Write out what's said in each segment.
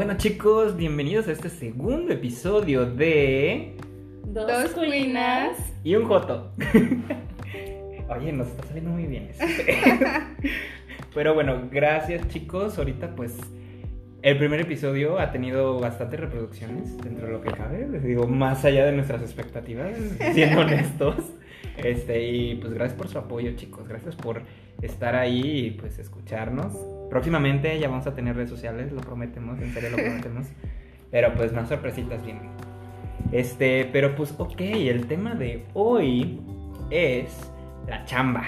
Bueno chicos, bienvenidos a este segundo episodio de... Dos, Dos cuinas. Y un joto. Oye, nos está saliendo muy bien eso. Pero bueno, gracias chicos. Ahorita pues el primer episodio ha tenido bastantes reproducciones dentro de lo que cabe. Les digo, más allá de nuestras expectativas, siendo honestos. Este, y pues gracias por su apoyo chicos. Gracias por estar ahí y pues escucharnos. Próximamente ya vamos a tener redes sociales, lo prometemos, en serio lo prometemos. Pero pues más sorpresitas vienen. Este, pero pues ok, el tema de hoy es la chamba,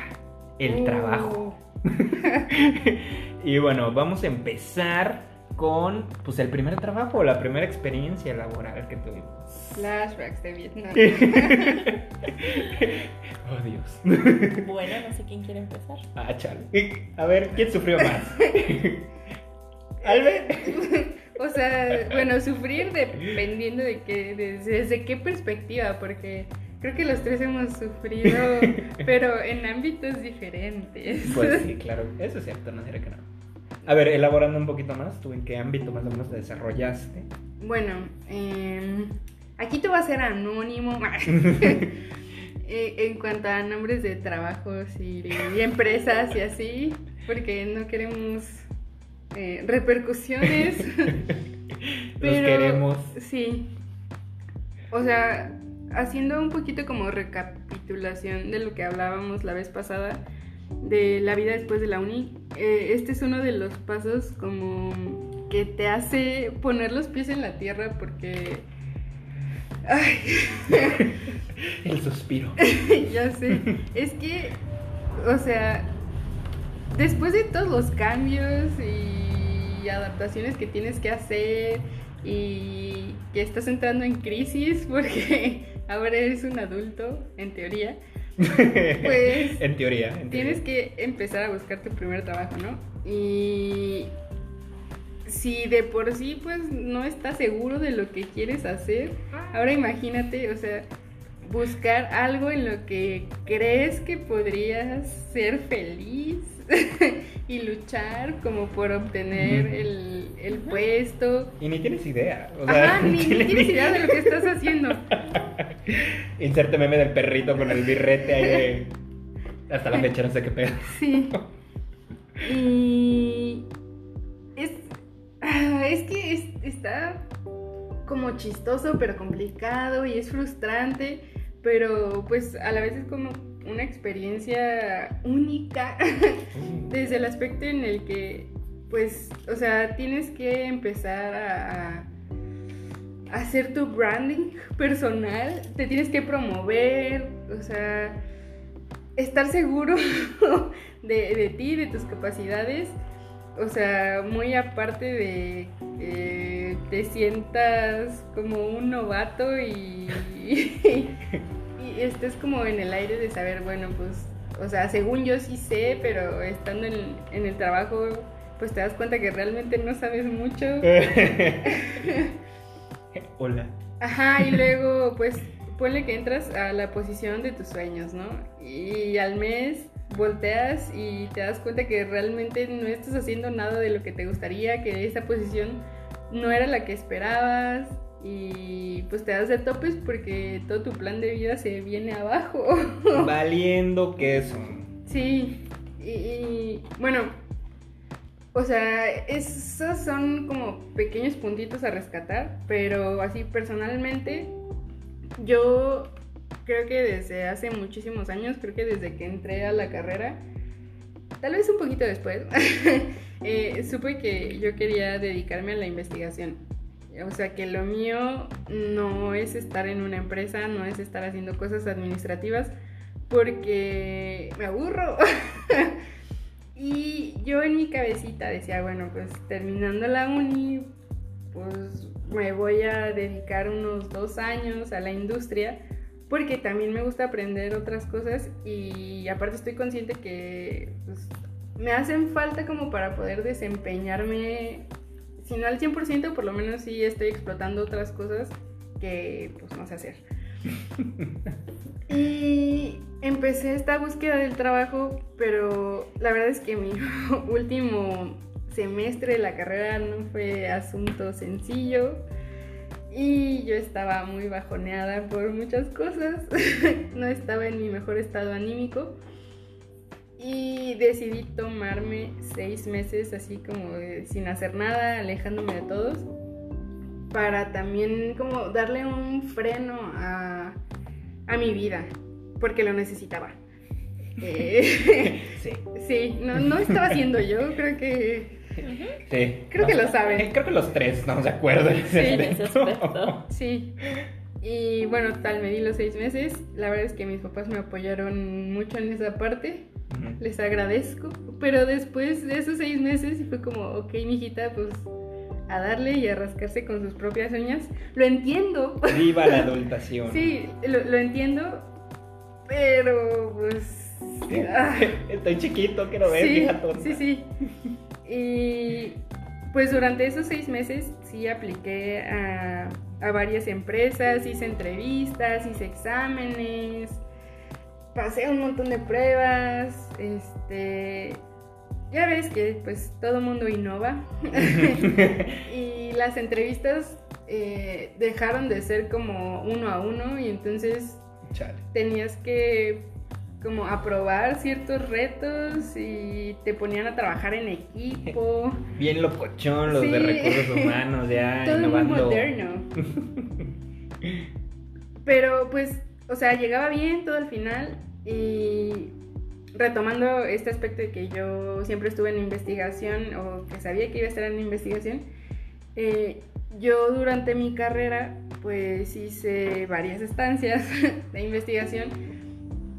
el Uh. trabajo. y bueno, vamos a empezar con pues el primer trabajo, la primera experiencia laboral que tuvimos. Flashbacks de Vietnam. oh Dios. Bueno, no sé quién quiere empezar. Ah, chale. A ver, ¿quién sufrió más? Albert. O sea, bueno, sufrir dependiendo de qué, desde, desde qué perspectiva, porque creo que los tres hemos sufrido, pero en ámbitos diferentes. Pues sí, claro, eso es cierto, no será que no. A ver, elaborando un poquito más, ¿tú en qué ámbito más o menos te desarrollaste? Bueno, em, aquí te va a ser anónimo. Eh, en cuanto a nombres de trabajos y, y empresas y así, porque no queremos eh, repercusiones. Los Pero- queremos. Sí. O sea, haciendo un poquito como recapitulación de lo que hablábamos la vez pasada, de la vida después de la uni, eh, este es uno de los pasos como que te hace poner los pies en la tierra porque... Ay, El suspiro. ya sé. Es que, o sea, después de todos los cambios y adaptaciones que tienes que hacer y que estás entrando en crisis porque ahora eres un adulto, en teoría, Pues, en teoría. en tienes teoría. que empezar a buscar tu primer trabajo, ¿no? Y si de por sí pues no estás seguro de lo que quieres hacer, ahora imagínate, o sea, buscar algo en lo que crees que podrías ser feliz y luchar como por obtener el, el puesto. Y ni tienes idea. O sea, Ajá, ni, tienes idea de lo que estás haciendo. Inserte meme del perrito con el birrete ahí de... Hasta la fecha no sé qué pedo. Sí. Y ah, es que es- está como chistoso, pero complicado y es frustrante, pero pues a la vez es como una experiencia única desde el aspecto en el que pues, o sea, tienes que empezar a, hacer tu branding personal, te tienes que promover, o sea, estar seguro de ti, de tus capacidades, o sea, muy aparte de que te sientas como un novato y, y estés como en el aire de saber, bueno, pues, o sea, según yo sí sé, pero estando en, en el trabajo, pues te das cuenta que realmente no sabes mucho. Hola. Ajá, y luego, pues, ponle que entras a la posición de tus sueños, ¿no? Y al mes volteas y te das cuenta que realmente no estás haciendo nada de lo que te gustaría, que esa posición no era la que esperabas y pues te das de topes porque todo tu plan de vida se viene abajo. Valiendo queso. Sí, y, y, bueno, o sea, esos son como pequeños puntitos a rescatar, pero así personalmente, yo creo que desde hace muchísimos años, creo que desde que entré a la carrera, tal vez un poquito después, eh, supe que yo quería dedicarme a la investigación. O sea, que lo mío no es estar en una empresa, no es estar haciendo cosas administrativas, porque me aburro. y yo en mi cabecita decía, bueno, pues terminando la uni, pues me voy a dedicar unos dos años a la industria, porque también me gusta aprender otras cosas y aparte estoy consciente que pues, me hacen falta como para poder desempeñarme, si no al 100%, por lo menos sí estoy explotando otras cosas que pues no sé hacer. Y empecé esta búsqueda del trabajo, pero la verdad es que mi último semestre de la carrera no fue asunto sencillo y yo estaba muy bajoneada por muchas cosas, no estaba en mi mejor estado anímico y decidí tomarme seis meses así como de- sin hacer nada, alejándome de todos, para también como darle un freno a, a mi vida, porque lo necesitaba. Eh, Sí. sí, no, no estaba haciendo yo, creo que Sí. Creo que lo saben. Creo que los tres estamos de acuerdo en ese Sí, en ese aspecto. sí. Y bueno, tal, me di los seis meses. La verdad es que mis papás me apoyaron mucho en esa parte. Les agradezco. Pero después de esos seis meses fue como, ok, mijita, pues a darle y a rascarse con sus propias uñas. Lo entiendo. Viva la adultación. Sí, lo, lo entiendo. Pero pues... Estoy chiquito, quiero ver, sí, tonta. Sí, sí. Y pues durante esos seis meses sí apliqué a, a varias empresas, hice entrevistas, hice exámenes, pasé un montón de pruebas, este... Ya ves que pues todo mundo innova y las entrevistas eh, dejaron de ser como uno a uno y entonces Chale. tenías que como aprobar ciertos retos y te ponían a trabajar en equipo. Bien locochón, los de Sí. recursos humanos, ya Todo muy innovando. moderno. Pero pues, o sea, llegaba bien todo al final y retomando este aspecto de que yo siempre estuve en investigación o que sabía que iba a estar en investigación, eh, yo durante mi carrera pues hice varias estancias de investigación,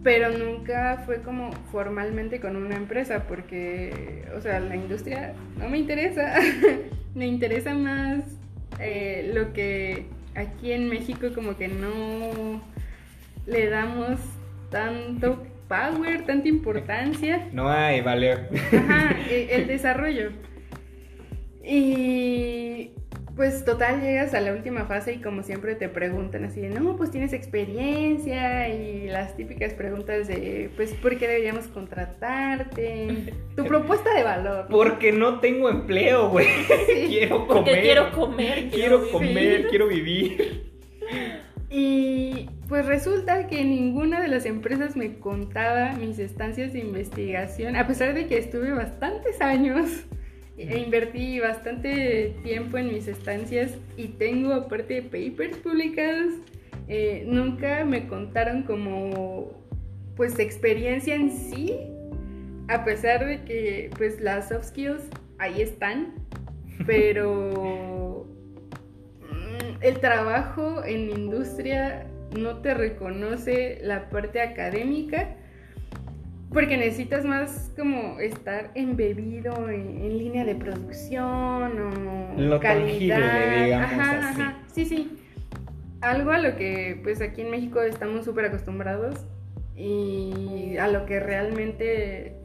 pero nunca fue como formalmente con una empresa porque, o sea, la industria no me interesa, me interesa más eh, lo que aquí en México como que no le damos tanto power, tanta importancia. No hay, vale. Ajá, e- el desarrollo. Y pues total llegas a la última fase y como siempre te preguntan así de, no, pues tienes experiencia y las típicas preguntas de, pues, ¿por qué deberíamos contratarte? Tu propuesta de valor. ¿no? Porque no tengo empleo, güey. Sí. Quiero Porque comer. quiero comer, Quiero vivir. comer, quiero vivir. Y pues resulta que ninguna de las empresas me contaba mis estancias de investigación, a pesar de que estuve bastantes años invertí bastante tiempo en mis estancias y tengo aparte papers publicados, eh, nunca me contaron como pues experiencia en sí, a pesar de que pues las soft skills ahí están, pero mm, el trabajo en industria no te reconoce la parte académica porque necesitas más como estar embebido en, en línea de producción o Lo calidad. tangible, digamos Ajá, así. ajá. Sí, sí. Algo a lo que pues aquí en México estamos súper acostumbrados y a lo que realmente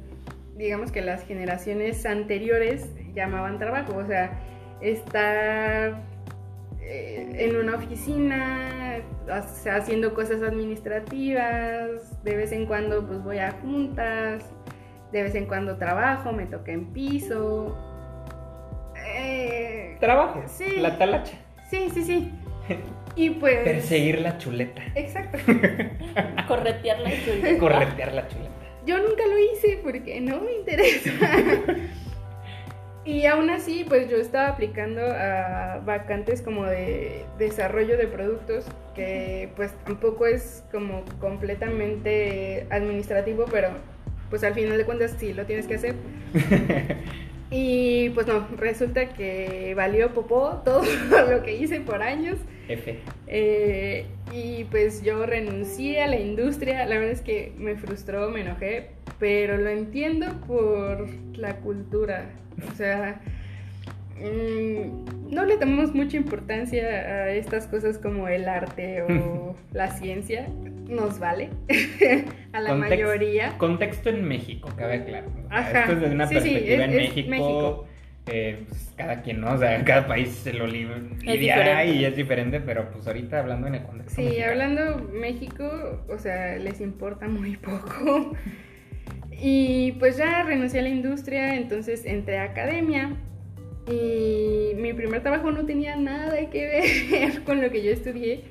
digamos que las generaciones anteriores llamaban trabajo, o sea, estar eh, en una oficina, o sea, haciendo cosas administrativas, de vez en cuando pues voy a juntas, de vez en cuando trabajo, me toca en piso. Eh, Trabajo. Sí. La talacha. sí, sí, sí. Y pues... Perseguir la chuleta. Exacto. Corretear la chuleta. Corretear la chuleta. Yo nunca lo hice porque no me interesa. Y aún así, pues yo estaba aplicando a vacantes como de desarrollo de productos, que pues tampoco es como completamente administrativo, pero pues al final de cuentas sí lo tienes que hacer. Y pues no, resulta que valió popó todo lo que hice por años. F. Eh, y pues yo renuncié a la industria, la verdad es que me frustró, me enojé, pero lo entiendo por la cultura. O sea, mm, no le damos mucha importancia a estas cosas como el arte o la ciencia, nos vale a la Context- mayoría. Contexto en México, cabe aclarar. O sea, Ajá. Esto es desde una Sí, sí, perspectiva es- en es México. Eh, pues, cada quien, ¿no? O sea, cada país se lo lidia y es diferente, pero pues ahorita hablando en el contexto. Sí, mexicano. hablando México, o sea, les importa muy poco. Y pues ya renuncié a la industria, entonces entré a academia. Y mi primer trabajo no tenía nada que ver con lo que yo estudié.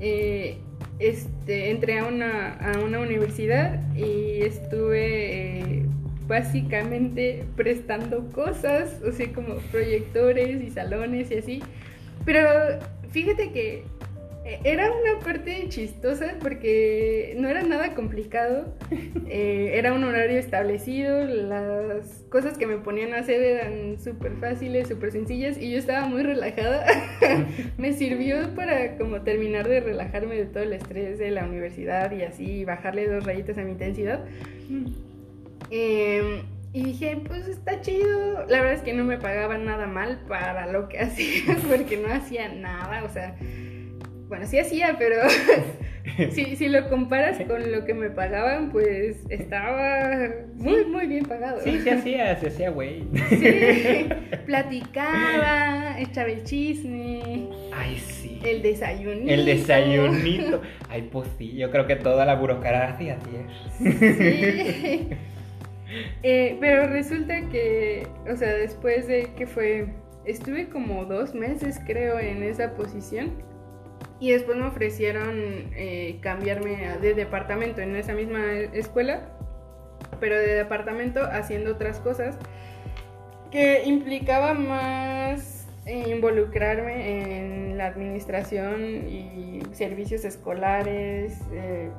Eh, este, entré a una, a una universidad y estuve eh, básicamente prestando cosas, o sea, como proyectores y salones y así. Pero fíjate que era una parte chistosa porque no era nada complicado, eh, era un horario establecido, las cosas que me ponían a hacer eran súper fáciles, súper sencillas y yo estaba muy relajada. me sirvió para como terminar de relajarme de todo el estrés de la universidad y así bajarle dos rayitas a mi intensidad. Em, y dije, pues está chido. La verdad es que no me pagaban nada mal para lo que hacía, porque no hacía nada, o sea bueno, sí hacía, pero si, si lo comparas con lo que me pagaban, pues estaba muy, muy bien pagado. Sí, se hacía, se hacía, güey. Sí, platicaba, echaba el chisme. Ay, sí. El desayunito. El desayunito. Ay, pues sí, yo creo que toda la burocracia, tío. Sí. Eh, pero resulta que, o sea, después de que fue, estuve como dos meses creo en esa posición y después me ofrecieron eh, cambiarme de departamento en esa misma escuela, pero de departamento haciendo otras cosas que implicaba más eh, involucrarme en la administración y servicios escolares, eh,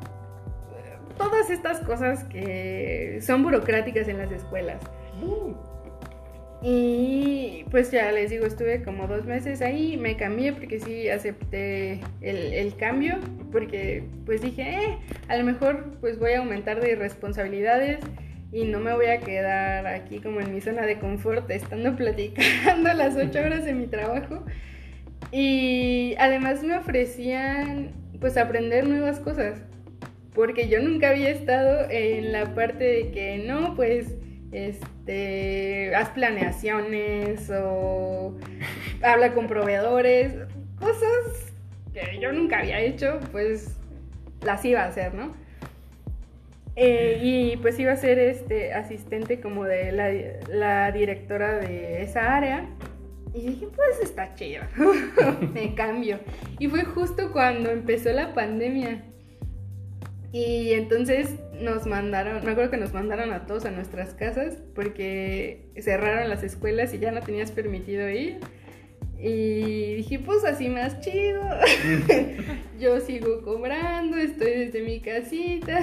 todas estas cosas que son burocráticas en las escuelas. Y pues ya les digo, estuve como dos meses ahí, me cambié porque sí acepté el, cambio, porque pues dije, eh, a lo mejor pues voy a aumentar de responsabilidades y no me voy a quedar aquí como en mi zona de confort estando platicando las ocho horas de mi trabajo. Y además me ofrecían pues aprender nuevas cosas, porque yo nunca había estado en la parte de que no, pues este, haz planeaciones o habla con proveedores, cosas que yo nunca había hecho, pues las iba a hacer, ¿no? Eh, y pues iba a ser este asistente como de la, directora de esa área. Y dije, pues está chido, me cambio. Y fue justo cuando empezó la pandemia. Y entonces nos mandaron, me acuerdo que nos mandaron a todos a nuestras casas porque cerraron las escuelas y ya no tenías permitido ir. Y dije, pues así más chido. Yo sigo cobrando, estoy desde mi casita.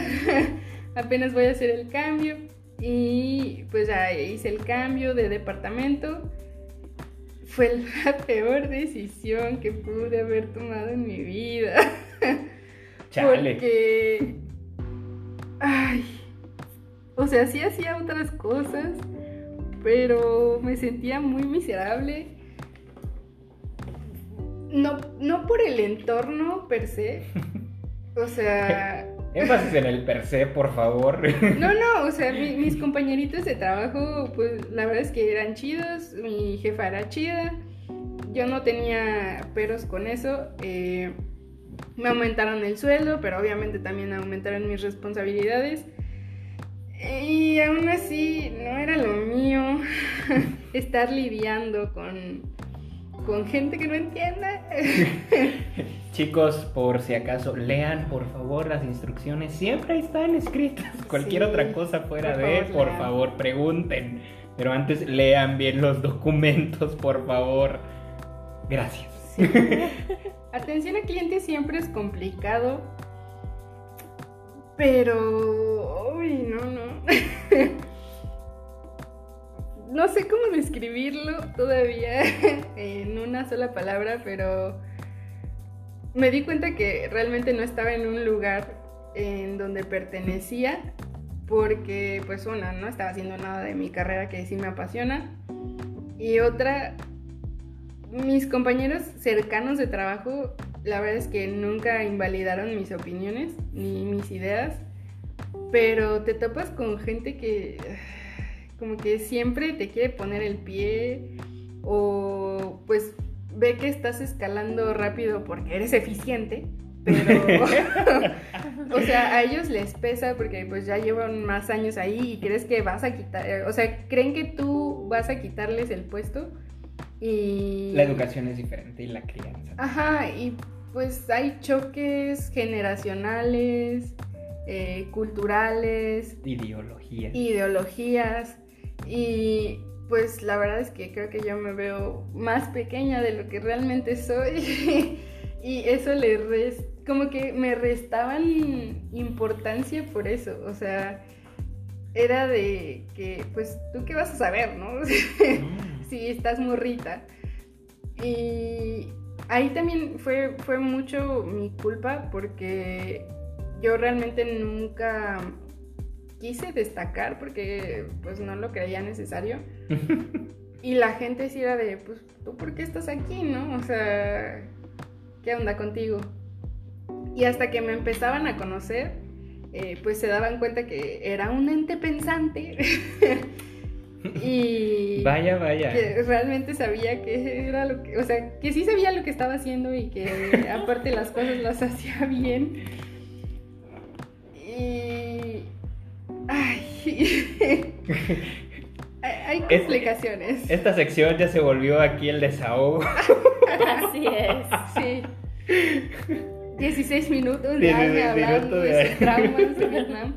Apenas voy a hacer el cambio. Y pues ya hice el cambio de departamento. Fue la peor decisión que pude haber tomado en mi vida. Chale. Porque. Ay. O sea, sí hacía otras cosas, pero me sentía muy miserable. No, no por el entorno per se. O sea. Énfasis en el per se, por favor. No, no, o sea, mis compañeritos de trabajo, pues la verdad es que eran chidos, mi jefa era chida, yo no tenía peros con eso. Eh, me aumentaron el sueldo, pero obviamente también aumentaron mis responsabilidades. Y aún así no era lo mío estar lidiando con, con gente que no entienda. Chicos, por si acaso, lean por favor las instrucciones. Siempre están escritas. Cualquier otra cosa fuera de, por favor, pregunten. Pero antes lean bien los documentos, por favor. Gracias. Atención al cliente siempre es complicado, pero... Uy, no, no. no sé cómo describirlo todavía en una sola palabra, pero me di cuenta que realmente no estaba en un lugar en donde pertenecía porque pues una, no estaba haciendo nada de mi carrera que sí me apasiona y otra, mis compañeros cercanos de trabajo, la verdad es que nunca invalidaron mis opiniones ni mis ideas, pero te topas con gente que como que siempre te quiere poner el pie o pues ve que estás escalando rápido porque eres eficiente pero, o sea, a ellos les pesa porque pues ya llevan más años ahí y crees que vas a quitar, o sea, creen que tú vas a quitarles el puesto y... La educación es diferente y la crianza. Ajá, y pues hay choques generacionales, eh, culturales, Ideología. ideologías y pues la verdad es que creo que yo me veo más pequeña de lo que realmente soy y eso le res como que me restaban importancia por eso, o sea, era de que pues tú qué vas a saber, ¿no? Si estás morrita. Y ahí también fue, fue mucho mi culpa porque yo realmente nunca quise destacar porque pues no lo creía necesario. Y la gente sí era de, pues, ¿tú por qué estás aquí, no? O sea, ¿qué onda contigo? Y hasta que me empezaban a conocer, eh, pues se daban cuenta que era un ente pensante. y Vaya, vaya. que realmente sabía que era lo que, o sea, que sí sabía lo que estaba haciendo y que aparte las cosas las hacía bien. Y ay, hay, Este- complicaciones. Esta sección ya se volvió aquí el desahogo. Así es. Sí. 16 minutos de 16 Ame hablando minutos de de- sus traumas de Vietnam.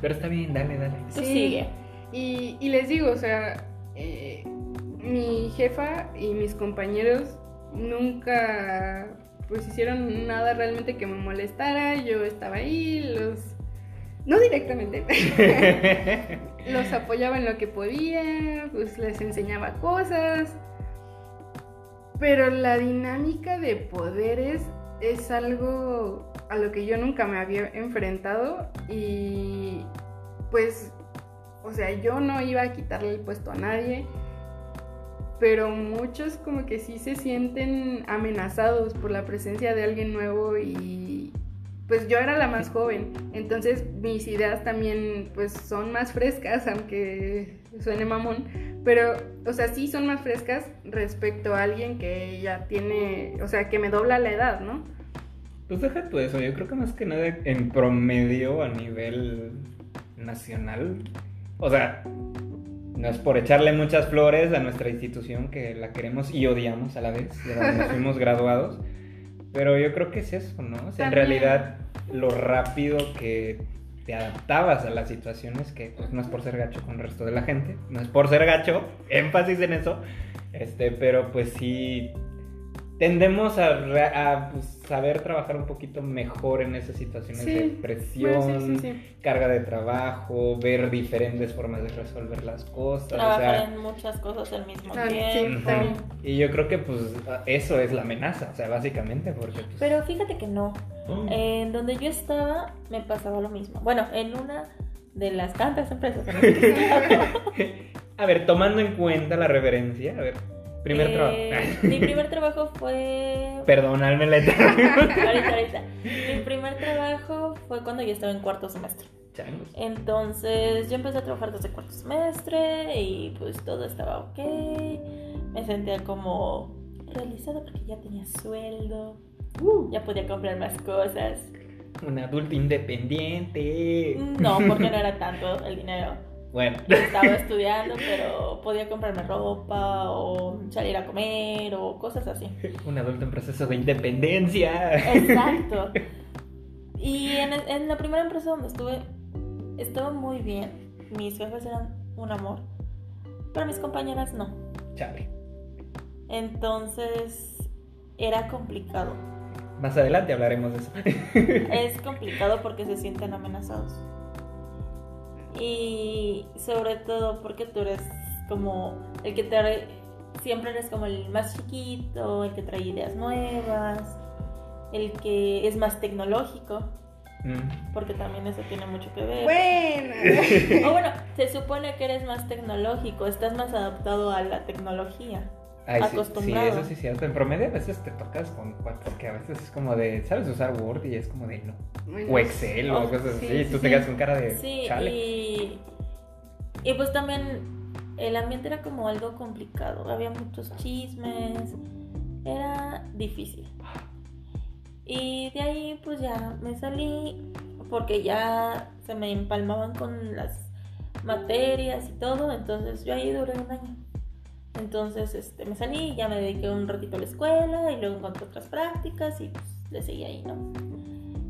Pero está bien, dale, dale. Tú sigue. Y, les digo, o sea, eh, mi jefa y mis compañeros nunca pues hicieron nada realmente que me molestara. Yo estaba ahí, los... No directamente. los apoyaba en lo que podía, pues les enseñaba cosas. Pero la dinámica de poderes es algo a lo que yo nunca me había enfrentado y pues, o sea, yo no iba a quitarle el puesto a nadie, pero muchos como que sí se sienten amenazados por la presencia de alguien nuevo y pues yo era la más joven, entonces mis ideas también pues son más frescas, aunque suene mamón, pero o sea, sí son más frescas respecto a alguien que ya tiene, o sea, que me dobla la edad, ¿no? Pues deja tú eso, yo creo que más que nada en promedio a nivel nacional, o sea, no es por echarle muchas flores a nuestra institución que la queremos y odiamos a la vez, de donde nos fuimos graduados, pero yo creo que es eso, ¿no? O sea, en realidad lo rápido que te adaptabas a las situaciones, que pues, no es por ser gacho con el resto de la gente, no es por ser gacho, énfasis en eso, este, pero pues sí tendemos a, re- a, pues, saber trabajar un poquito mejor en esas situaciones Sí, de Bueno, presión, sí, sí, sí. carga de trabajo, ver diferentes formas de resolver las cosas. o Trabajar sea, en muchas cosas al mismo Ah, sí, tiempo. Y yo creo que pues eso es la amenaza, o sea, básicamente, porque pues... Pero fíjate que no. Oh. En donde yo estaba me pasaba lo mismo. Bueno, en una de las tantas empresas en las que A ver, tomando en cuenta la reverencia, a ver, primer eh, trabajo. Mi primer trabajo fue. Perdóname la ahorita, ahorita. Mi primer trabajo fue cuando yo estaba en cuarto semestre. Changos. Entonces yo empecé a trabajar desde cuarto semestre y pues todo estaba ok. Me sentía como realizada porque ya tenía sueldo, ya podía comprar más cosas. Un adulto independiente. No, porque no era tanto el dinero. Bueno. Estaba estudiando, pero podía comprarme ropa o salir a comer o cosas así. Un adulto en proceso de independencia. Exacto. Y en, en la primera empresa donde estuve, estaba muy bien. Mis jefes eran un amor, pero mis compañeras no. Chale. Entonces era complicado. Más adelante hablaremos de eso. Es complicado porque se sienten amenazados. Y sobre todo porque tú eres como el que trae, siempre eres como el más chiquito, el que trae ideas nuevas, el que es más tecnológico, Mm. porque también eso tiene mucho que ver. Bueno. O bueno, se supone que eres más tecnológico, estás más adaptado a la tecnología. Ay, sí, sí, Acostumbrado. eso sí es cierto. En promedio a veces te tocas con cuatro, porque a veces es como de, ¿sabes usar Word? Y es como de no. Bueno, O Excel o Oh, cosas sí, así. sí, Tú sí. te quedas con cara de Sí, chale. y, y pues también el ambiente era como algo complicado, había muchos chismes, era difícil. Y de ahí pues ya me salí porque ya se me empalmaban con las materias y todo, entonces yo ahí duré un año. Entonces este, me salí ya me dediqué un ratito a la escuela y luego encontré otras prácticas y pues le seguí ahí, ¿no?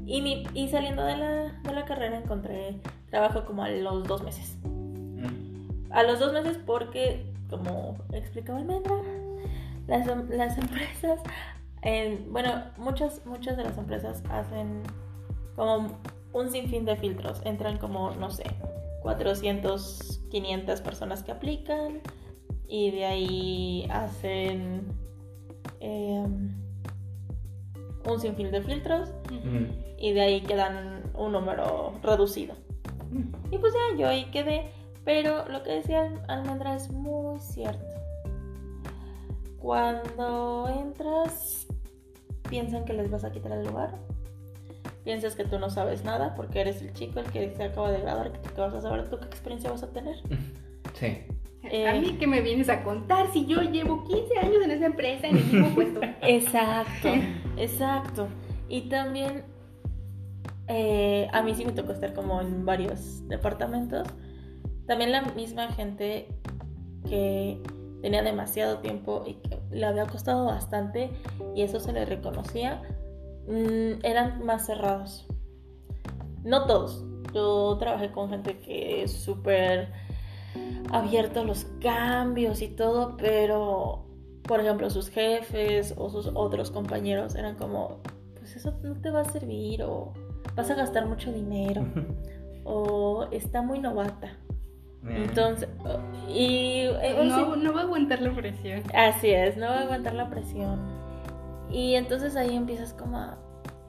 Y, mi, y saliendo de la, de la carrera encontré trabajo como a los dos meses. Mm. A los dos meses porque, como explicaba Almendra, las, las empresas, en- bueno, muchas, muchas de las empresas hacen como un sinfín de filtros. Entran como, no sé, 400, 500 personas que aplican y de ahí hacen em, un sinfín de filtros Mm. y de ahí quedan un número reducido. Y pues ya, yo ahí quedé. Pero lo que decía Almendra es muy cierto. Cuando entras, piensan que les vas a quitar el lugar. Piensas que tú no sabes nada porque eres el chico, el que se acaba de graduar, que tú vas a saber tú qué experiencia vas a tener. Sí. Eh. A mí que me vienes a contar si yo llevo 15 años en esa empresa en el mismo puesto. Exacto, exacto. Y también eh, a mí sí me tocó estar como en varios departamentos. También la misma gente que tenía demasiado tiempo y que le había costado bastante y eso se le reconocía, mm, eran más cerrados. No todos. Yo trabajé con gente que es súper abierto a los cambios y todo, pero por ejemplo sus jefes o sus otros compañeros eran como, pues eso no te va a servir o vas a gastar mucho dinero o está muy novata. Entonces, y eh, No, sí, no va a aguantar la presión. así es, no va a aguantar la presión. Y entonces ahí empiezas como a,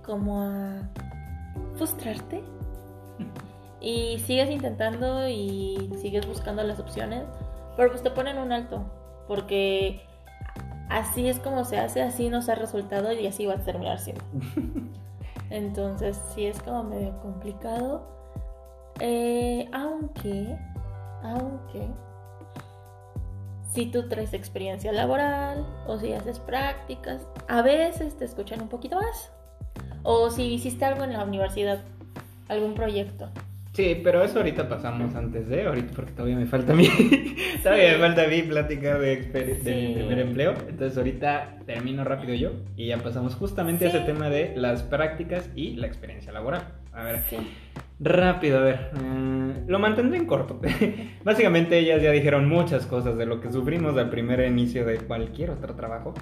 como a frustrarte y sigues intentando y sigues buscando las opciones, pero pues te ponen un alto, porque así es como se hace, así nos ha resultado y así va a terminar siendo. Entonces sí es como medio complicado, Eh, aunque, aunque, si tú traes experiencia laboral o si haces prácticas, a veces te escuchan un poquito más. O si hiciste algo en la universidad, algún proyecto. Sí, pero eso ahorita pasamos antes de, ahorita porque todavía me falta a mí, todavía me falta a mí platicar de, exper- de mi Sí. primer empleo, entonces ahorita termino rápido yo y ya pasamos justamente a Sí. ese tema de las prácticas y la experiencia laboral. A ver, Sí. rápido, a ver, eh, lo mantendré en corto. Básicamente ellas ya dijeron muchas cosas de lo que sufrimos al primer inicio de cualquier otro trabajo.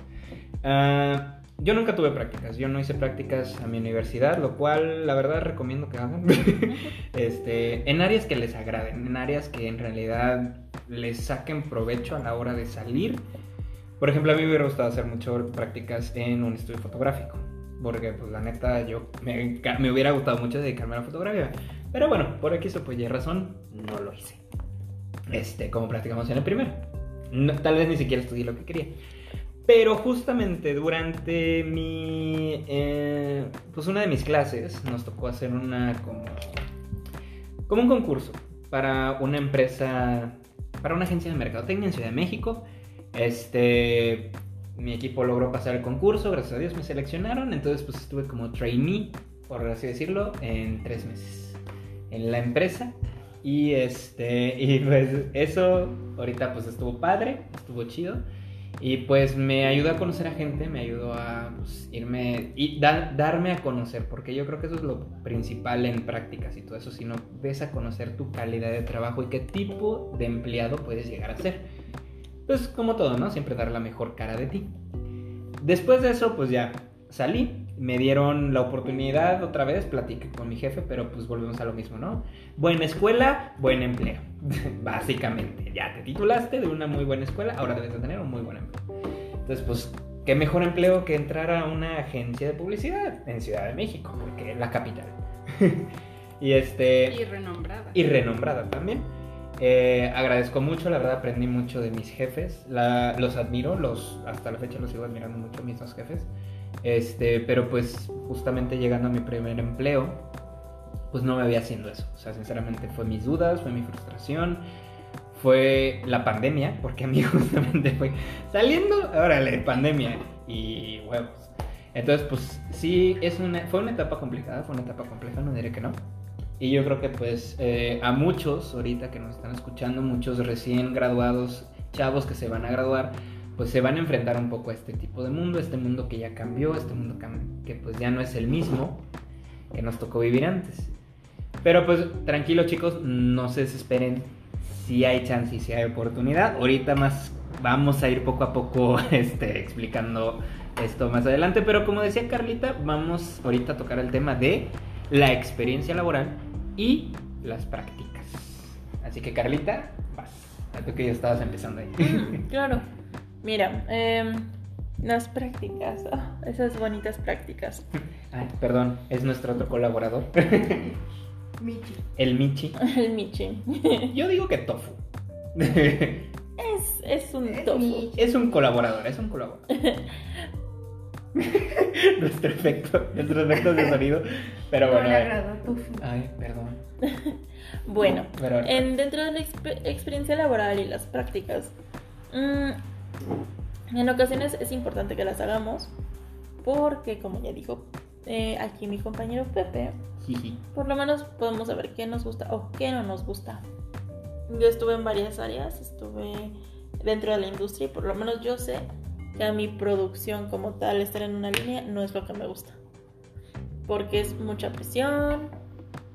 Ah, yo nunca tuve prácticas, yo no hice prácticas a mi universidad, lo cual la verdad recomiendo que hagan. este, en áreas que les agraden, en áreas que en realidad les saquen provecho a la hora de salir. Por ejemplo, a mí me hubiera gustado hacer mucho prácticas en un estudio fotográfico. Porque, pues, la neta, yo me, me hubiera gustado mucho dedicarme a la fotografía. Pero bueno, por X o por Y razón, no lo hice. Este, como practicamos en el primero. No- tal vez ni siquiera estudié lo que quería. Pero justamente durante mi. eh, pues una de mis clases nos tocó hacer una como. como un concurso para una empresa. para una agencia de mercadotecnia en Ciudad de México. Este. Mi equipo logró pasar el concurso, gracias a Dios me seleccionaron. Entonces, pues estuve como trainee, por así decirlo, en tres meses en la empresa. Y este, y pues eso ahorita pues estuvo padre, estuvo chido. Y pues me ayudó a conocer a gente, me ayudó a pues, irme y da- darme a conocer, porque yo creo que eso es lo principal en prácticas y todo eso, sino ves a conocer tu calidad de trabajo y qué tipo de empleado puedes llegar a ser. Pues como todo, ¿no? Siempre dar la mejor cara de ti. Después de eso, pues ya salí, me dieron la oportunidad otra vez, platiqué con mi jefe, pero pues volvemos a lo mismo, ¿no? Buena escuela, buen empleo. Básicamente, ya te titulaste de una muy buena escuela, ahora debes de tener un muy buen empleo. Entonces, pues, qué mejor empleo que entrar a una agencia de publicidad en Ciudad de México, porque es la capital. y este Y renombrada. y renombrada también. Eh, agradezco mucho, la verdad aprendí mucho de mis jefes, la- los admiro, los, hasta la fecha los sigo admirando mucho mis dos jefes. Este, pero pues justamente llegando a mi primer empleo, pues no me había haciendo eso. O sea, sinceramente fue mis dudas, fue mi frustración, fue la pandemia, porque a mí justamente fue saliendo, órale, pandemia y huevos. Entonces, pues sí, es una, fue una etapa complicada, fue una etapa compleja, no diré que no. Y yo creo que pues eh, a muchos ahorita que nos están escuchando, muchos recién graduados, chavos que se van a graduar, pues se van a enfrentar un poco a este tipo de mundo, este mundo que ya cambió, este mundo que pues ya no es el mismo que nos tocó vivir antes. Pero pues tranquilos chicos, no se desesperen, si hay chance y si hay oportunidad. Ahorita más vamos a ir poco a poco este, explicando esto más adelante, pero como decía Carlita, vamos ahorita a tocar el tema de la experiencia laboral y las prácticas. Así que Carlita, vas. Tú que ya estabas empezando ahí. Mm, claro. Mira, em, las prácticas, ah, esas bonitas prácticas. Ay, perdón, es nuestro otro colaborador. Michi. El Michi. El Michi. Yo digo que Tofu. Es, es un Es tofu. Michi. Es un colaborador, es un colaborador. nuestro efecto, nuestros efectos de sonido. Pero No bueno. ver. agradó tu Ay, perdón. Bueno, Pero- en, dentro de la exper- experiencia laboral y las prácticas, mm, en ocasiones es importante que las hagamos porque, como ya dijo eh, aquí mi compañero Pepe, por lo menos podemos saber qué nos gusta o qué no nos gusta. Yo estuve en varias áreas, estuve dentro de la industria y por lo menos yo sé que a mi producción como tal, estar en una línea, no es lo que me gusta. Porque es mucha presión.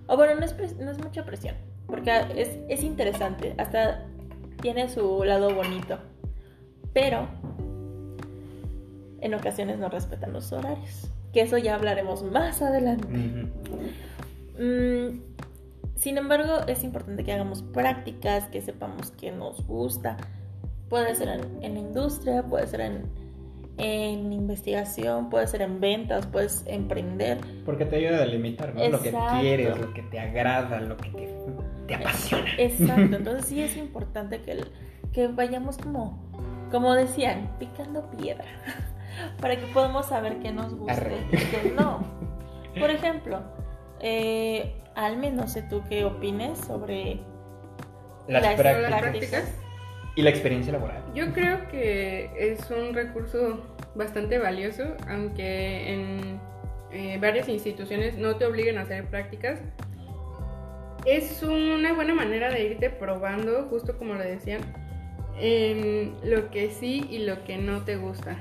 O bueno, no es, no es mucha presión. Porque es, es interesante. Hasta tiene su lado bonito. Pero en ocasiones no respetan los horarios. Que eso ya hablaremos más adelante. Mm, sin embargo, es importante que hagamos prácticas, que sepamos qué nos gusta. Puede ser en, en industria, puede ser en, en investigación, puede ser en ventas, puedes emprender. Porque te ayuda a delimitar, ¿no? Lo que quieres, lo que te agrada, lo que te, te apasiona. Exacto, entonces sí es importante que, el- que vayamos como, como decían, picando piedra, para que podamos saber qué nos gusta Arre. y qué no. Por ejemplo, eh, Alme, no sé tú qué opines sobre Las Las- prácticas. Las prácticas. Y la experiencia laboral. Yo creo que es un recurso bastante valioso, aunque en eh, varias instituciones no te obliguen a hacer prácticas. Es una buena manera de irte probando, justo como lo decían, en lo que sí y lo que no te gusta.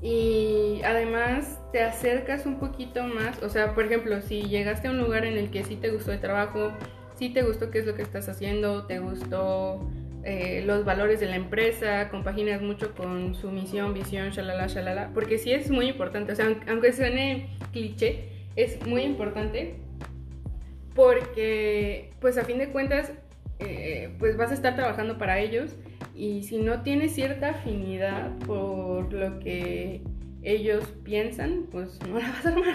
Y además te acercas un poquito más, o sea, por ejemplo, si llegaste a un lugar en el que sí te gustó el trabajo, sí te gustó qué es lo que estás haciendo, te gustó eh, los valores de la empresa, compaginas mucho con su misión, visión, shalala, shalala, porque sí es muy importante, o sea, aunque- suene cliché, es muy importante porque, pues a fin de cuentas, eh, pues vas a estar trabajando para ellos y si no tienes cierta afinidad por lo que ellos piensan, pues no la vas a armar.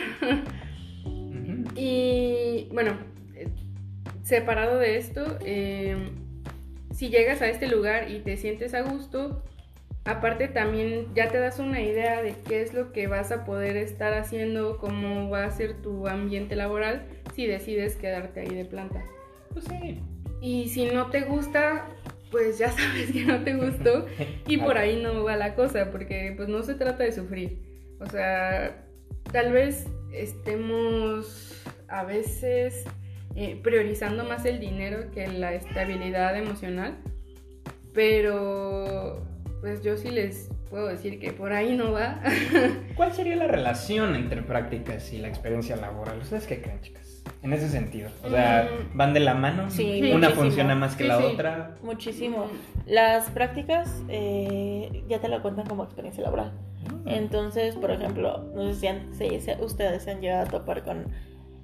Y bueno, eh, separado de esto, eh, si llegas a este lugar y te sientes a gusto, aparte también ya te das una idea de qué es lo que vas a poder estar haciendo, cómo va a ser tu ambiente laboral si decides quedarte ahí de planta. Pues sí. Y si no te gusta, pues ya sabes que no te gustó y por ahí no va la cosa, porque pues no se trata de sufrir. O sea, tal vez estemos a veces eh, priorizando más el dinero que la estabilidad emocional, pero pues yo sí les puedo decir que por ahí no va. ¿Cuál sería la relación entre prácticas y la experiencia laboral? ¿Ustedes qué creen, chicas? En ese sentido. O sea, Mm. ¿van de la mano? Sí, Una muchísimo. funciona más que Sí, la sí. otra. muchísimo. Las prácticas eh, ya te lo cuentan como experiencia laboral. Entonces, por ejemplo, no sé si, han- si- si ustedes se han llegado a topar con...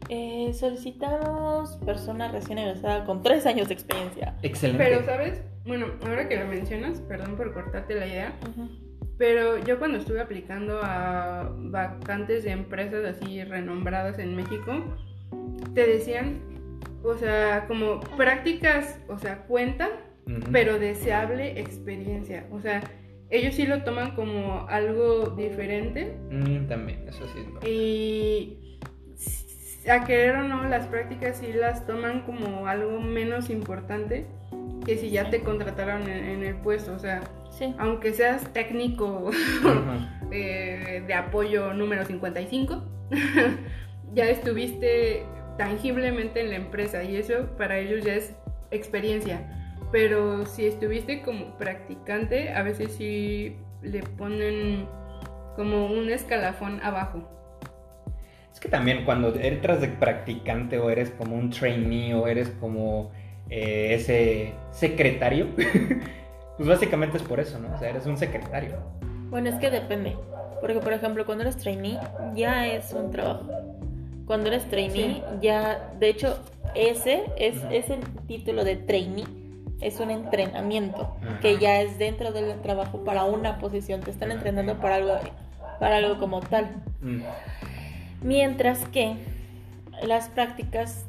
eh, solicitamos persona recién egresada con tres años de experiencia. Excelente. Pero, ¿sabes? Bueno, ahora que lo mencionas, perdón por cortarte la idea. Pero yo cuando estuve aplicando a vacantes de empresas así renombradas en México, te decían, o sea, como prácticas, o sea, cuenta, Ujú. pero deseable experiencia. O sea, ellos sí lo toman como algo diferente Mm, también, eso sí es verdad. y a querer o no, las prácticas sí las toman como algo menos importante que si ya te contrataron en, en el puesto. O sea, Sí. aunque seas técnico Ujú. eh, de apoyo número 55. ya estuviste tangiblemente en la empresa y eso para ellos ya es experiencia. Pero si estuviste como practicante, a veces sí le ponen como un escalafón abajo. Es que también cuando entras de practicante o eres como un trainee o eres como eh, ese secretario, pues básicamente es por eso, ¿no? O sea, eres un secretario. Bueno, es que depende. Porque, por ejemplo, cuando eres trainee, ya es un trabajo. Cuando eres trainee, ya, de hecho, ese es, es el título de trainee, es un entrenamiento que ya es dentro del trabajo para una posición. Te están entrenando para algo, para algo como tal. Mm. Mientras que las prácticas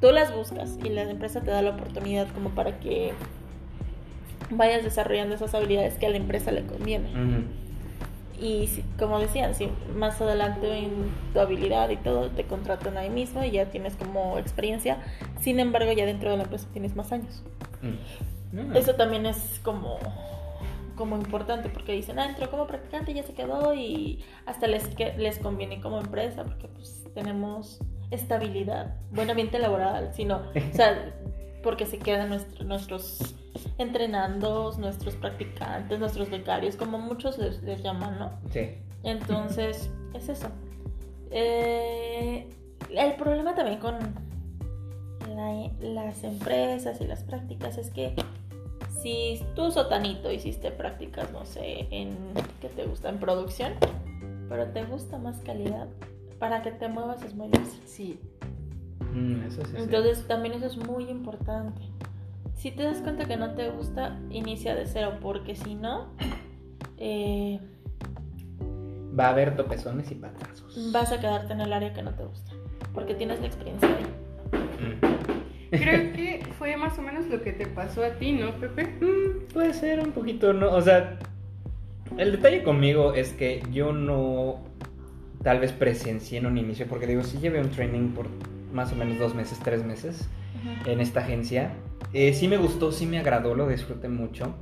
tú las buscas y la empresa te da la oportunidad como para que vayas desarrollando esas habilidades que a la empresa le conviene. Y como decían, si más adelante en tu habilidad y todo te contratan ahí mismo y ya tienes como experiencia, sin embargo ya dentro de la empresa tienes más años. Mm. Eso también es como como importante porque dicen, ah, entró como practicante y ya se quedó y hasta les, que, les conviene como empresa porque pues tenemos estabilidad, buen ambiente laboral, sino, o sea, porque se quedan nuestros entrenandos, nuestros practicantes, nuestros becarios, como muchos les, llaman, ¿no? Sí. Entonces, es eso. Eh, el problema también con las empresas y las prácticas es que si tú, Sotanito, hiciste prácticas, no sé, en, ¿qué te gusta? En producción, pero te gusta más calidad, para que te muevas es muy difícil. Sí. Mm, Entonces, también eso es muy importante. Si te das cuenta que no te gusta, inicia de cero, porque si no, eh, va a haber topezones y patazos. Vas a quedarte en el área que no te gusta, porque tienes la experiencia ahí. Mm. Creo que fue más o menos lo que te pasó a ti, ¿no, Pepe? Mm, puede ser un poquito, ¿no? O sea, el detalle conmigo es que yo no tal vez presencié en un inicio, porque digo, sí llevé un training por más o menos dos meses, tres meses en esta agencia. Eh, sí me gustó, sí me agradó, lo disfruté mucho,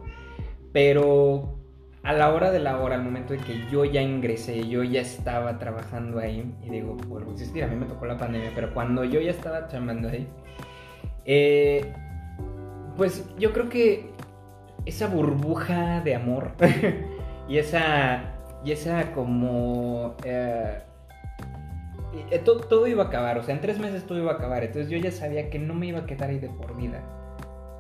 pero a la hora de la hora, al momento de que yo ya ingresé, yo ya estaba trabajando ahí, y digo, vuelvo a insistir, a mí me tocó la pandemia, pero cuando yo ya estaba trabajando ahí, eh, pues yo creo que esa burbuja de amor y esa, y esa como... Eh, todo, todo, iba a acabar, o sea, en tres meses todo iba a acabar, entonces yo ya sabía que no me iba a quedar ahí de por vida.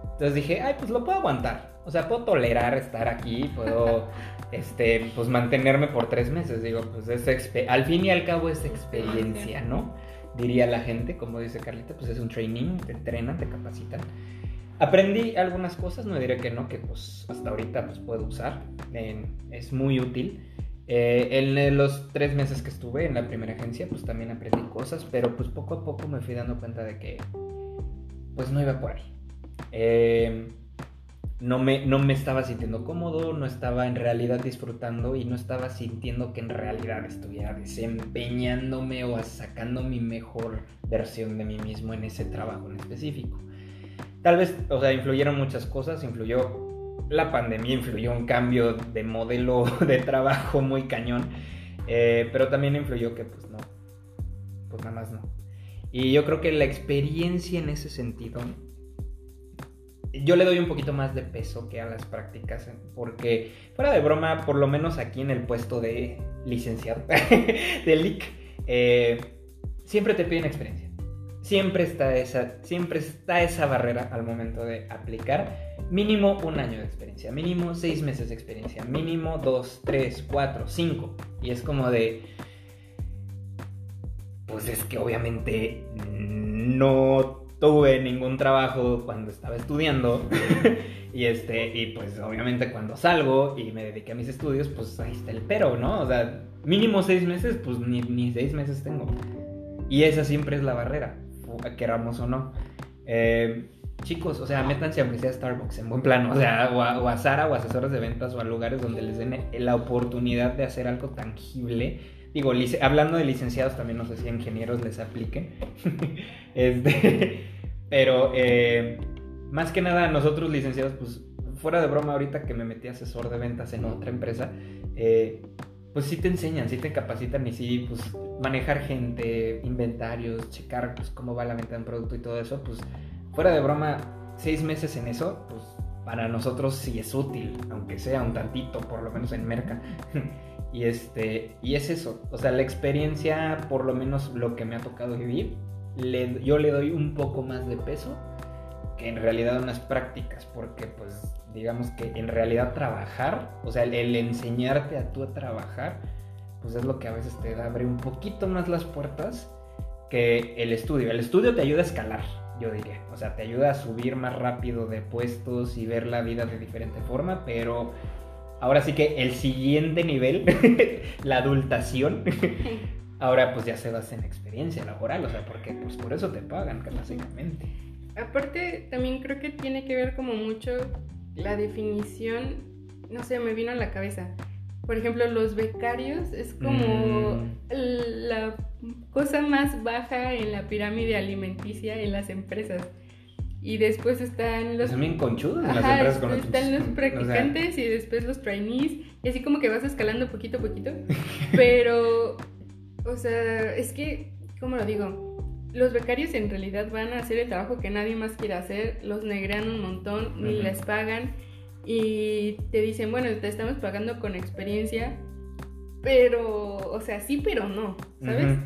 Entonces dije, ay, pues lo puedo aguantar, o sea, puedo tolerar estar aquí, puedo, este, pues mantenerme por tres meses, digo, pues es al fin y al cabo es experiencia, ¿no? Diría la gente, como dice Carlita, pues es un training, te entrenan, te capacitan. Aprendí algunas cosas, no diré que no, que pues hasta ahorita pues puedo usar, es muy útil. Eh, en los tres meses que estuve en la primera agencia, pues también aprendí cosas, pero pues poco a poco me fui dando cuenta de que pues no iba por ahí. Eh, no, me, no me estaba sintiendo cómodo, no estaba en realidad disfrutando y no estaba sintiendo que en realidad estuviera desempeñándome o sacando mi mejor versión de mí mismo en ese trabajo en específico. Tal vez, o sea, influyeron muchas cosas, influyó la pandemia influyó un cambio de modelo de trabajo muy cañón, eh, pero también influyó que pues no, pues nada más no. Y yo creo que la experiencia en ese sentido, yo le doy un poquito más de peso que a las prácticas, porque fuera de broma, por lo menos aquí en el puesto de licenciado, de LIC, eh, siempre te piden experiencia. Siempre está, esa, siempre está esa barrera al momento de aplicar. Mínimo un año de experiencia, mínimo seis meses de experiencia, mínimo dos, tres, cuatro, cinco. Y es como de, pues es que obviamente no tuve ningún trabajo cuando estaba estudiando. Y este y pues obviamente cuando salgo y me dediqué a mis estudios pues ahí está el pero no o sea mínimo seis meses pues ni, ni seis meses tengo. Y esa siempre es la barrera queramos o no eh, chicos, o sea, métanse aunque sea Starbucks en buen plano, o sea, o a, Sara o asesores de ventas o a lugares donde les den la oportunidad de hacer algo tangible. Digo, hablando de licenciados, también no sé si a ingenieros les apliquen. este, pero eh, más que nada, nosotros licenciados, pues fuera de broma, ahorita que me metí asesor de ventas en otra empresa, eh, pues sí te enseñan, sí te capacitan y sí, pues manejar gente, inventarios, checar pues cómo va la venta de un producto y todo eso, pues fuera de broma, seis meses en eso, pues para nosotros sí es útil, aunque sea un tantito, por lo menos en Merca. y este, y es eso, o sea, la experiencia, por lo menos lo que me ha tocado vivir, le- yo le doy un poco más de peso que en realidad unas prácticas, porque pues digamos que en realidad trabajar, o sea, el, el enseñarte a tú a trabajar, pues es lo que a veces te da- abre un poquito más las puertas que el estudio. El estudio te ayuda a escalar, yo diría. O sea, te ayuda a subir más rápido de puestos y ver la vida de diferente forma, pero ahora sí que el siguiente nivel, la adultación, ahora pues ya se basa en experiencia laboral, o sea, porque pues por eso te pagan, básicamente. Aparte, también creo que tiene que ver como mucho la definición, no sé, me vino a la cabeza. Por ejemplo, los becarios es como Mm. la cosa más baja en la pirámide alimenticia en las empresas. Y después están los... Son bien conchudos en las empresas con los están los pinches- o sea, practicantes y después los trainees. Y así como que vas escalando poquito a poquito. Pero, o sea, es que, ¿cómo lo digo? Los becarios en realidad van a hacer el trabajo que nadie más quiere hacer, los negrean un montón, ni les pagan y te dicen, bueno, te estamos pagando con experiencia, pero, o sea, sí, pero no, ¿sabes?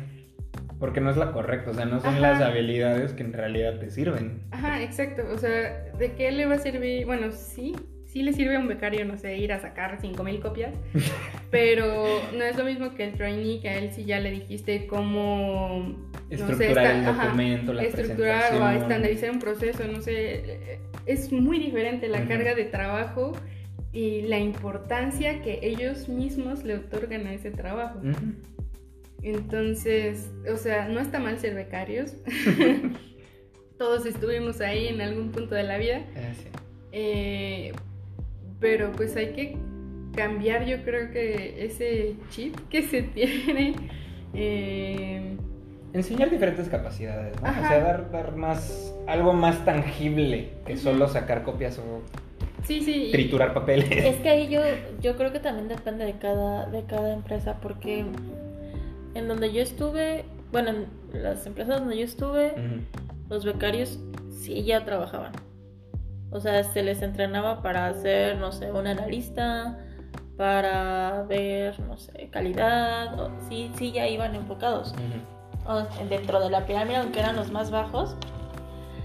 Porque no es la correcta, o sea, no son Ajá. las habilidades que en realidad te sirven. Ajá, exacto. O sea, ¿de qué le va a servir? Bueno, sí, sí le sirve a un becario, no sé, ir a sacar 5000 copias, pero no es lo mismo que el trainee, que a él sí ya le dijiste cómo no sé, Estructurar ajá, la estructurar o estandarizar un proceso, no sé. Es muy diferente la carga de trabajo y la importancia que ellos mismos le otorgan a ese trabajo. Entonces, o sea, no está mal ser becarios. Todos estuvimos ahí en algún punto de la vida. Eh, sí. Eh, pero pues hay que cambiar, yo creo que ese chip que se tiene. eh, Enseñar diferentes capacidades, ¿no? O sea, dar, dar más, algo más tangible que solo sacar copias o sí, sí. y- triturar papeles. Es que ahí yo, yo creo que también depende de cada, de cada empresa, porque en donde yo estuve, bueno, en las empresas donde yo estuve, los becarios sí ya trabajaban. O sea, se les entrenaba para ser, no sé, un analista, para ver, no sé, calidad, o- sí, sí ya iban enfocados. O dentro de la pirámide, aunque eran los más bajos,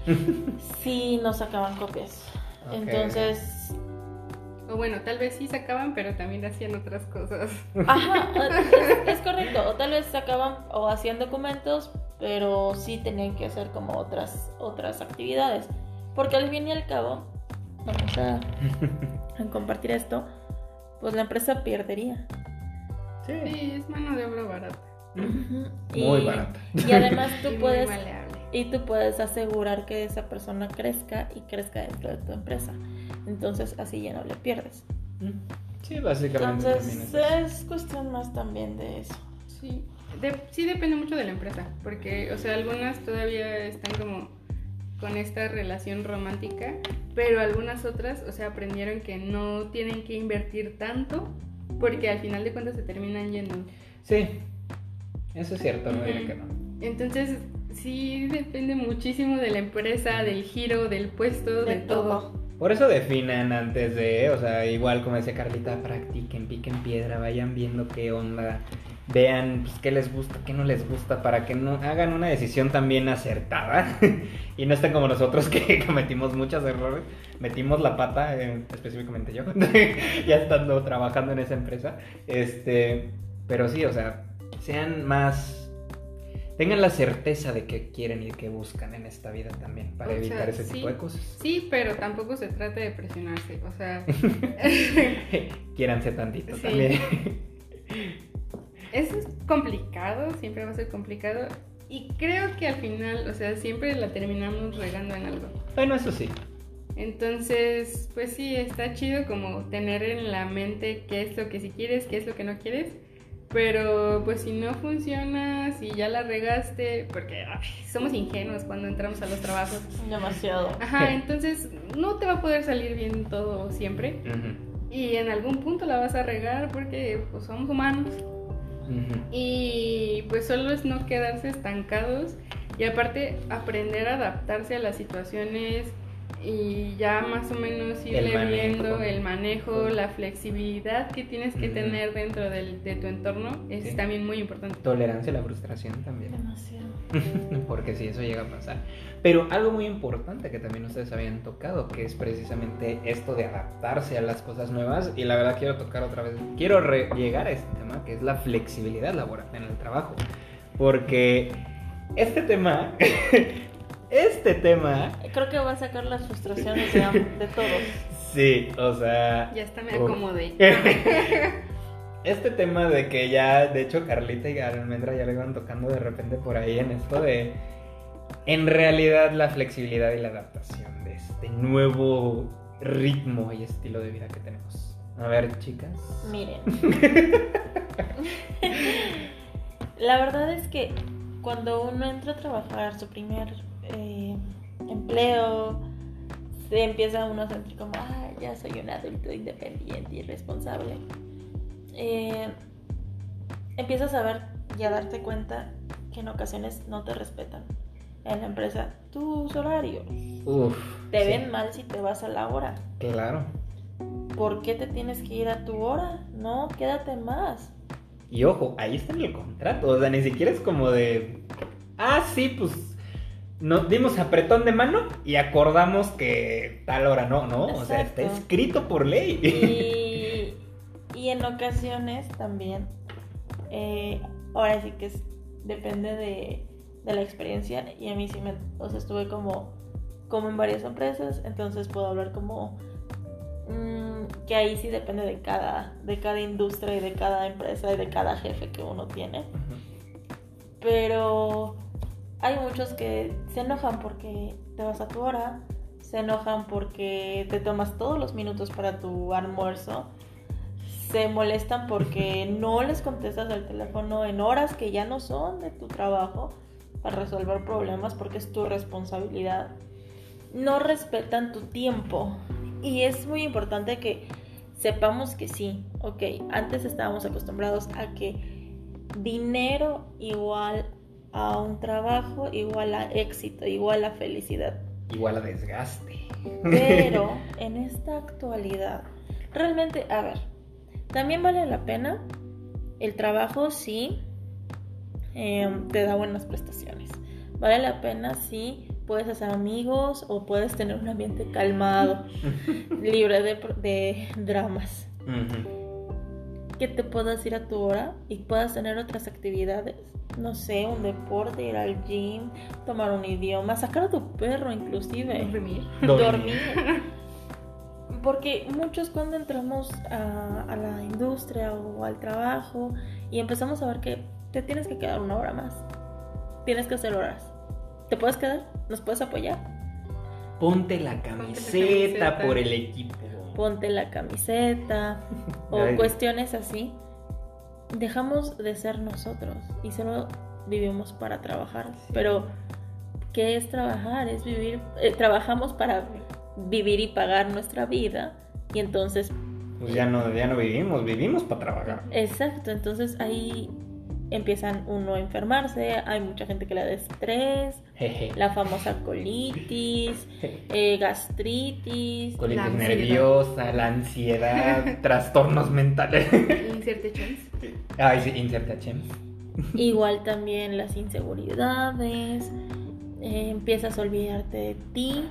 sí nos sacaban copias. Entonces, O bueno, tal vez sí sacaban, pero también hacían otras cosas. Ajá, es, es correcto. O tal vez sacaban o hacían documentos, pero sí tenían que hacer como otras, otras actividades. Porque al fin y al cabo, vamos a, a compartir esto, pues la empresa perdería. Sí. Sí, es mano de obra barata. Muy Y- barata. Y además tú puedes, y tú puedes asegurar que esa persona crezca y crezca dentro de tu empresa. Entonces así ya no le pierdes. Sí, básicamente también es Entonces eso. es cuestión más también de eso. Sí, de- sí depende mucho de la empresa, porque, o sea, algunas todavía están como con esta relación romántica, pero algunas otras, o sea, aprendieron que no tienen que invertir tanto, porque al final de cuentas se terminan yendo. Sí, eso es cierto, no diré que no. Entonces, sí depende muchísimo de la empresa, del giro, del puesto, de, De todo. todo. Por eso definan antes de, o sea, igual como decía Carlita, practiquen, piquen piedra, vayan viendo qué onda, vean pues, qué les gusta, qué no les gusta, para que no hagan una decisión también acertada y no estén como nosotros que cometimos muchos errores, metimos la pata, eh, específicamente yo, ya estando trabajando en esa empresa, este, pero sí, o sea, sean más tengan la certeza de qué quieren y qué buscan en esta vida también para O sea, evitar ese sí. tipo de cosas. Sí, pero tampoco se trata de presionarse, o sea, Quiéranse tantito Sí. también. Eso es complicado, siempre va a ser complicado. Y creo que al final, o sea, siempre la terminamos regando en algo. Bueno, eso sí. Entonces, pues sí, está chido como tener en la mente qué es lo que sí quieres, qué es lo que no quieres. Pero pues si no funciona, si ya la regaste, porque ay, somos ingenuos cuando entramos a los trabajos. Demasiado. Ajá, entonces no te va a poder salir bien todo siempre. Ujú. y en algún punto la vas a regar porque pues somos humanos Y pues solo es no quedarse estancados y aparte aprender a adaptarse a las situaciones y ya más o menos irle viendo el manejo, la flexibilidad que tienes que tener dentro del- de tu entorno es Sí. también muy importante. Tolerancia a la frustración también. Demasiado. Porque sí, eso llega a pasar. Pero algo muy importante que también ustedes habían tocado, que es precisamente esto de adaptarse a las cosas nuevas. Y la verdad quiero tocar otra vez, quiero llegar a este tema, que es la flexibilidad laboral en el trabajo. Porque este tema, este tema, Creo que va a sacar las frustraciones de, todos. sí, o sea... Ya está, me acomodé. Este tema de que ya, de hecho, Carlita y Almendra ya le iban tocando de repente por ahí en esto de, en realidad, la flexibilidad y la adaptación de este nuevo ritmo y estilo de vida que tenemos. A ver, chicas. Miren. La verdad es que cuando uno entra a trabajar su primer eh, empleo, se empieza uno a sentir como, ah, ya soy un adulto independiente y responsable. Eh, empiezas a ver y a darte cuenta que en ocasiones no te respetan en la empresa tus horarios. Uf. Te sí, ven mal si te vas a la hora. Claro. ¿Por qué te tienes que ir a tu hora? No, quédate más. Y ojo, ahí está en el contrato. O sea, ni siquiera es como de. Ah, sí, pues. Nos dimos apretón de mano y acordamos que tal hora no, ¿no? O sea, está escrito por ley. Y, y en ocasiones también, eh, ahora sí que es, depende de, de la experiencia. Y a mí sí me, o sea, estuve como, como en varias empresas, entonces puedo hablar como mm, que ahí sí depende de cada, de cada industria y de cada empresa y de cada jefe que uno tiene. Pero hay muchos que se enojan porque te vas a tu hora, se enojan porque te tomas todos los minutos para tu almuerzo, se molestan porque no les contestas el teléfono en horas que ya no son de tu trabajo para resolver problemas porque es tu responsabilidad. No respetan tu tiempo y es muy importante que sepamos que sí, ok, antes estábamos acostumbrados a que dinero igual a un trabajo, igual a éxito, igual a felicidad. Igual a desgaste. Pero en esta actualidad, realmente, a ver, también vale la pena. El trabajo sí eh, te da buenas prestaciones. Vale la pena si puedes hacer amigos o puedes tener un ambiente calmado, libre de, dramas. Que te puedas ir a tu hora y puedas tener otras actividades. No sé, un deporte, ir al gym, tomar un idioma, sacar a tu perro inclusive. Dormir. dormir. Porque muchos cuando entramos a, a la industria o al trabajo y empezamos a ver que te tienes que quedar una hora más. Tienes que hacer horas. ¿Te puedes quedar? ¿Nos puedes apoyar? Ponte la camiseta camiseta. por el equipo. Ponte la camiseta o Ay. cuestiones así. Dejamos de ser nosotros y solo vivimos para trabajar. Pero, ¿qué es trabajar? Es vivir. eh, trabajamos para vivir y pagar nuestra vida y entonces Pues ya no, ya no vivimos, vivimos para trabajar. Exacto, entonces ahí empiezan uno a enfermarse, hay mucha gente que le da estrés, Jeje. la famosa colitis, eh, gastritis, Colitis La nerviosa, la ansiedad, trastornos mentales. Inserte chance. Ay, sí, Chems. igual también las inseguridades, eh, empiezas a olvidarte de ti.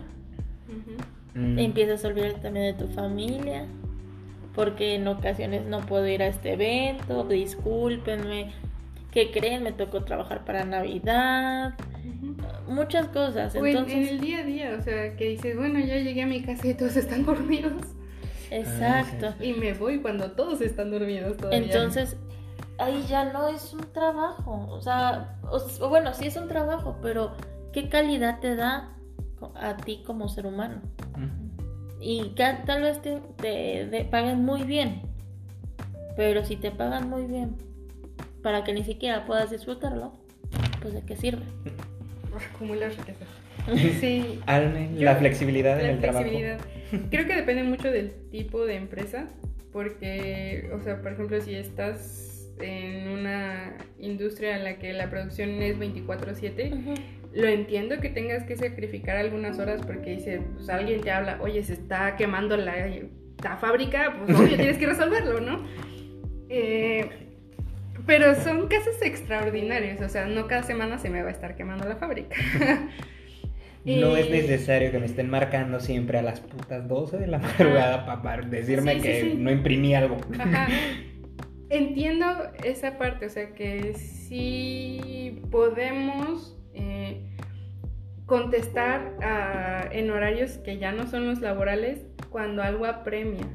Mm. empiezas a olvidarte también de tu familia, porque en ocasiones no puedo ir a este evento, discúlpenme, ¿qué creen? Me tocó trabajar para Navidad. Muchas cosas, O en- en entonces... el día a día, o sea, que dices, bueno, ya llegué a mi casa y todos están dormidos. Exacto. Y me voy cuando todos están dormidos todavía. Entonces, ahí ya no es un trabajo. O sea, o, bueno, sí es un trabajo, pero ¿qué calidad te da a ti como ser humano? Y que tal vez te, te- te paguen muy bien, pero si te pagan muy bien para que ni siquiera puedas disfrutarlo, pues de qué sirve. Acumular riqueza. Sí. La flexibilidad en La el trabajo. flexibilidad. Creo que depende mucho del tipo de empresa, porque, o sea, por ejemplo, si estás en una industria en la que la producción es 24/7, lo entiendo que tengas que sacrificar algunas horas porque dice, pues alguien te habla, oye, se está quemando la, la fábrica, pues obvio tienes que resolverlo, ¿no? Eh, pero son casos extraordinarios, o sea, no cada semana se me va a estar quemando la fábrica. No es necesario que me estén marcando siempre a las putas 12 de la madrugada para decirme que no imprimí algo. Ajá. Entiendo esa parte, o sea que sí podemos eh, contestar en horarios que ya no son los laborales cuando algo apremia.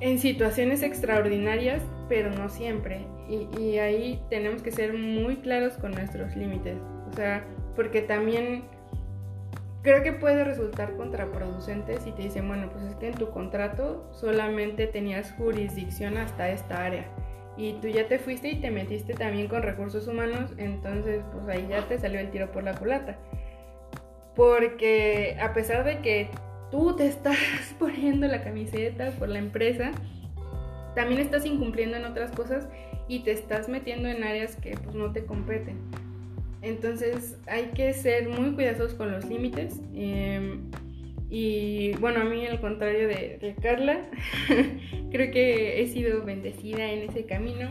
En situaciones extraordinarias, pero no siempre. Y, ahí tenemos que ser muy claros con nuestros límites. O sea, porque también creo que puede resultar contraproducente si te dicen, bueno, pues es que en tu contrato solamente tenías jurisdicción hasta esta área. Y tú ya te fuiste y te metiste también con recursos humanos, entonces pues ahí ya te salió el tiro por la culata. Porque a pesar de que tú te estás poniendo la camiseta por la empresa, también estás incumpliendo en otras cosas y te estás metiendo en áreas que pues no te competen. Entonces hay que ser muy cuidadosos con los límites. Em, y bueno, a mí al contrario de, Carla, creo que he sido bendecida en ese camino.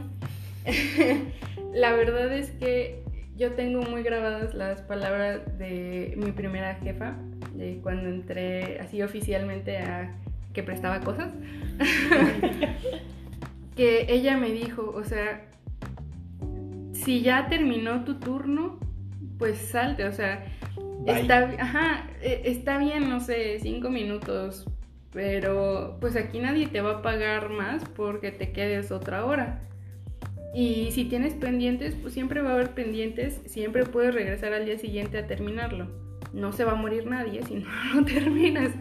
La verdad es que yo tengo muy grabadas las palabras de mi primera jefa, de cuando entré así oficialmente a que prestaba cosas. que ella me dijo, o sea, si ya terminó tu turno, pues salte, o sea, está, ajá, e, está bien, no sé, cinco minutos, pero pues aquí nadie te va a pagar más porque te quedes otra hora. Y si tienes pendientes, pues siempre va a haber pendientes, siempre puedes regresar al día siguiente a terminarlo. No se va a morir nadie si no lo terminas.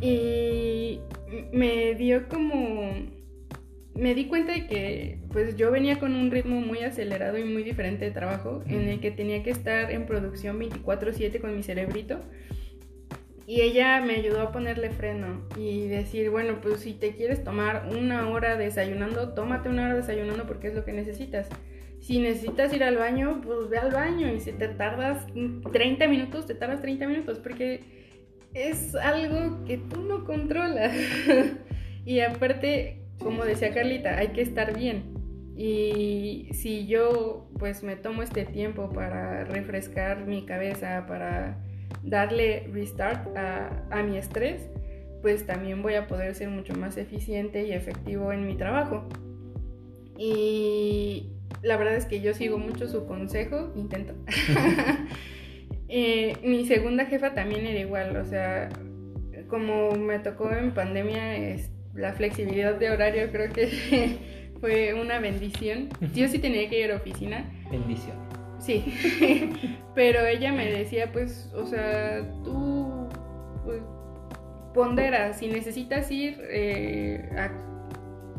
Y me dio como me di cuenta de que pues yo venía con un ritmo muy acelerado y muy diferente de trabajo en el que tenía que estar en producción 24/7 con mi cerebrito y ella me ayudó a ponerle freno y decir, bueno, pues si te quieres tomar una hora desayunando, tómate una hora desayunando porque es lo que necesitas. Si necesitas ir al baño, pues ve al baño y si te tardas 30 minutos, te tardas 30 minutos porque es algo que tú no controlas. y aparte como decía Carlita, hay que estar bien. Y si yo pues me tomo este tiempo para refrescar mi cabeza, para darle restart a, mi estrés, pues también voy a poder ser mucho más eficiente y efectivo en mi trabajo. Y la verdad es que yo sigo mucho su consejo, intento. Eh, mi segunda jefa también era igual, o sea, como me tocó en pandemia, este, la flexibilidad de horario creo que fue una bendición. Yo sí tenía que ir a oficina. Bendición. Sí, pero ella me decía, pues, o sea, tú pues, pondera, si necesitas ir eh, a,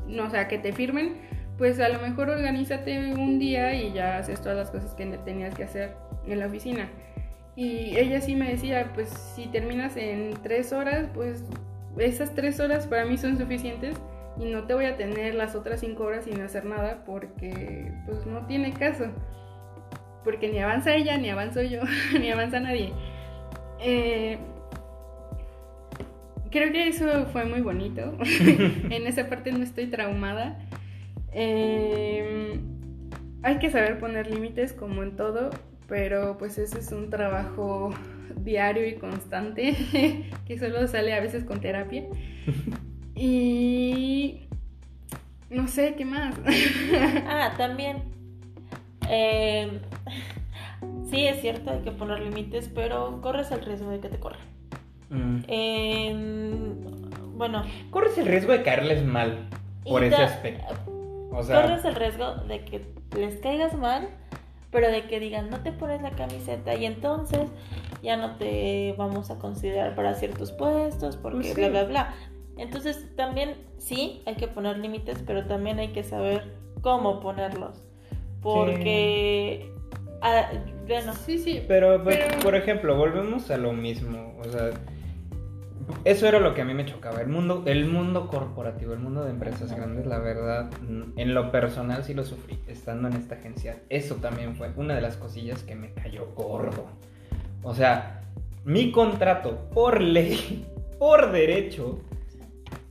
no, o sea, que te firmen, pues a lo mejor organízate un día y ya haces todas las cosas que tenías que hacer en la oficina. Y ella sí me decía, pues si terminas en tres horas, pues esas tres horas para mí son suficientes y no te voy a tener las otras cinco horas sin hacer nada porque pues no tiene caso. Porque ni avanza ella, ni avanzo yo, ni avanza nadie. Eh, creo que eso fue muy bonito. en esa parte no estoy traumada. Eh, hay que saber poner límites como en todo, pero pues ese es un trabajo diario y constante que solo sale a veces con terapia. Y no sé, ¿qué más? ah, también. Eh, sí, es cierto, hay que poner límites, pero corres el riesgo de que te corran. Mm. bueno. Corres el riesgo de caerles mal por ese aspecto. Corres el riesgo de que les caigas mal pero de que digan, no te pones la camiseta y entonces ya no te vamos a considerar para ciertos puestos, porque pues bla, bla, bla. Entonces también sí, hay que poner límites, pero también hay que saber cómo ponerlos. Porque... Ah, bueno. Sí, sí, pero, por ejemplo, volvemos a lo mismo. O sea, eso era lo que a mí me chocaba. El mundo, el mundo corporativo, el mundo de empresas grandes, la verdad, en lo personal sí lo sufrí estando en esta agencia. Eso también fue una de las cosillas que me cayó gordo. O sea, mi contrato por ley, por derecho,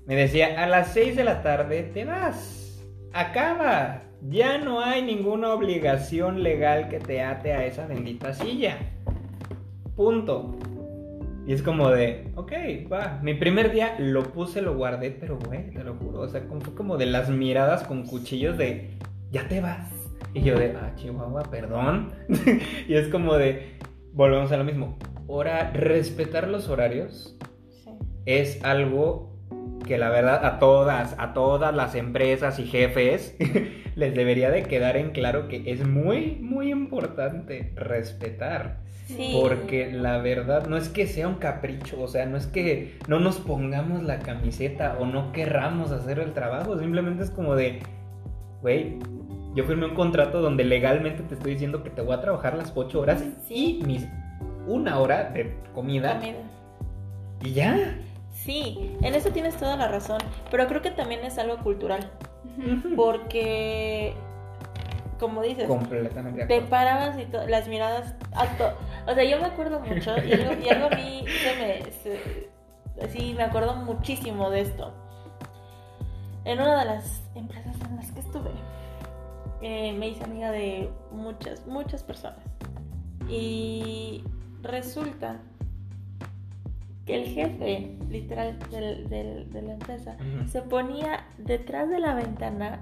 me decía a las 6 de la tarde te vas, acaba, ya no hay ninguna obligación legal que te ate a esa bendita silla. Punto. Y es como de, ok, va. Mi primer día lo puse, lo guardé, pero güey, te lo juro. O sea, como, fue como de las miradas con cuchillos de, ya te vas. Y yo de, ah, Chihuahua, perdón. y es como de, volvemos a lo mismo. Ahora, respetar los horarios Sí. es algo que la verdad a todas, a todas las empresas y jefes les debería de quedar en claro que es muy, muy importante respetar. Sí. Porque la verdad no es que sea un capricho, o sea, no es que no nos pongamos la camiseta o no querramos hacer el trabajo, simplemente es como de, güey, yo firmé un contrato donde legalmente te estoy diciendo que te voy a trabajar las ocho horas Sí. y mis una hora de comida, Comida. y ya. Sí, en eso tienes toda la razón, pero creo que también es algo cultural, porque, como dices, Completamente te parabas y las miradas a O sea, yo me acuerdo mucho y algo, y algo a mí se me... se- sí, me acuerdo muchísimo de esto. En una de las empresas en las que estuve, eh, me hice amiga de muchas, muchas personas. Y resulta que el jefe, literal, del- del- de la empresa, se ponía detrás de la ventana